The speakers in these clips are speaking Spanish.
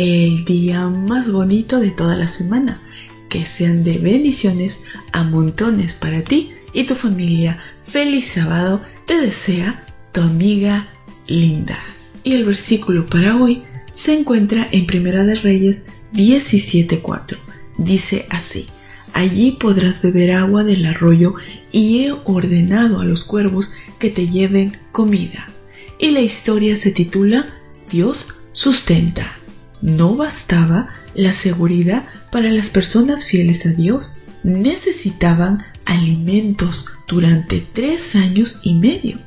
el día más bonito de toda la semana. Que sean de bendiciones a montones para ti y tu familia. Feliz sábado, te desea tu amiga Linda. Y el versículo para hoy se encuentra en Primera de Reyes 17:4. Dice así: Allí podrás beber agua del arroyo y he ordenado a los cuervos que te lleven comida. Y la historia se titula Dios sustenta. No bastaba la seguridad para las personas fieles a Dios. Necesitaban alimentos durante tres años y medio.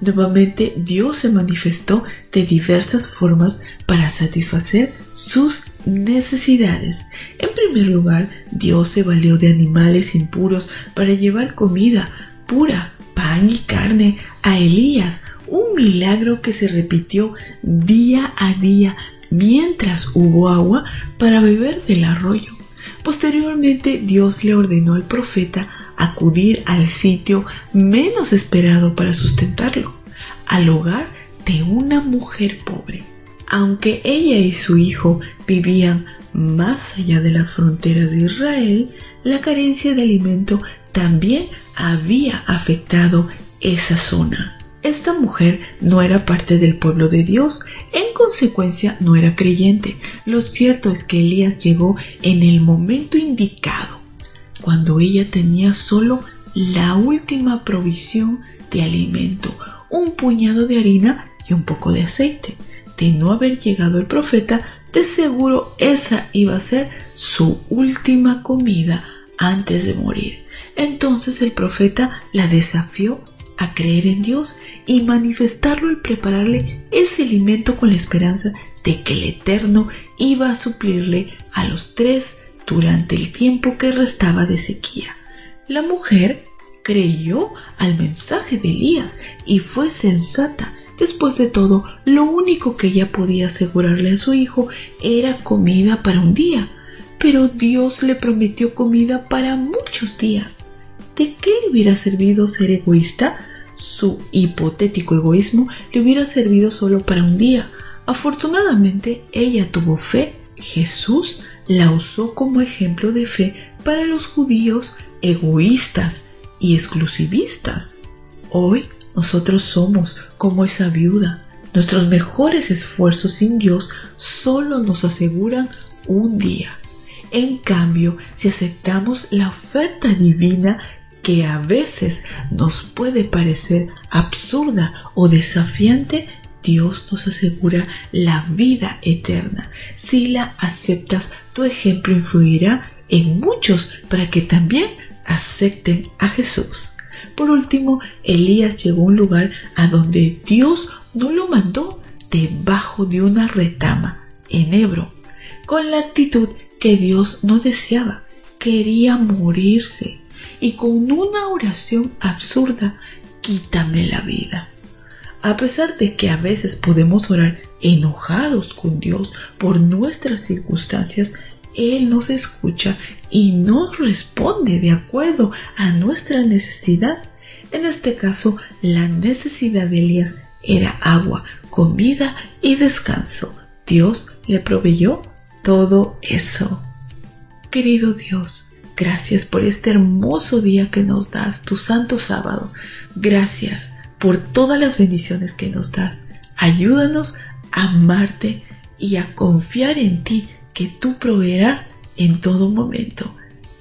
Nuevamente Dios se manifestó de diversas formas para satisfacer sus necesidades. En primer lugar, Dios se valió de animales impuros para llevar comida pura, pan y carne a Elías, un milagro que se repitió día a día mientras hubo agua para beber del arroyo. Posteriormente Dios le ordenó al profeta acudir al sitio menos esperado para sustentarlo, al hogar de una mujer pobre. Aunque ella y su hijo vivían más allá de las fronteras de Israel, la carencia de alimento también había afectado esa zona. Esta mujer no era parte del pueblo de Dios, en consecuencia no era creyente. Lo cierto es que Elías llegó en el momento indicado, cuando ella tenía solo la última provisión de alimento, un puñado de harina y un poco de aceite. De no haber llegado el profeta, de seguro esa iba a ser su última comida antes de morir. Entonces el profeta la desafió a creer en Dios y manifestarlo y prepararle ese alimento con la esperanza de que el Eterno iba a suplirle a los tres durante el tiempo que restaba de sequía. La mujer creyó al mensaje de Elías y fue sensata. Después de todo, lo único que ella podía asegurarle a su hijo era comida para un día, pero Dios le prometió comida para muchos días. ¿De qué le hubiera servido ser egoísta? Su hipotético egoísmo le hubiera servido solo para un día. Afortunadamente, ella tuvo fe. Jesús la usó como ejemplo de fe para los judíos egoístas y exclusivistas. Hoy nosotros somos como esa viuda. Nuestros mejores esfuerzos sin Dios solo nos aseguran un día. En cambio, si aceptamos la oferta divina que a veces nos puede parecer absurda o desafiante, Dios nos asegura la vida eterna. Si la aceptas, tu ejemplo influirá en muchos para que también acepten a Jesús. Por último, Elías llegó a un lugar a donde Dios no lo mandó debajo de una retama en Hebro, con la actitud que Dios no deseaba. Quería morirse y con una oración absurda, quítame la vida. A pesar de que a veces podemos orar enojados con Dios por nuestras circunstancias, Él nos escucha y nos responde de acuerdo a nuestra necesidad. En este caso, la necesidad de Elías era agua, comida y descanso. Dios le proveyó todo eso. Querido Dios, gracias por este hermoso día que nos das, tu santo sábado. Gracias por todas las bendiciones que nos das. Ayúdanos a amarte y a confiar en ti, que tú proveerás en todo momento.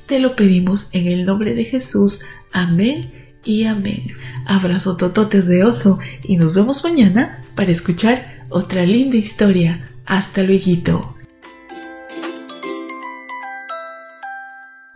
Te lo pedimos en el nombre de Jesús. Amén y amén. Abrazo tototes de oso y nos vemos mañana para escuchar otra linda historia. Hasta luego.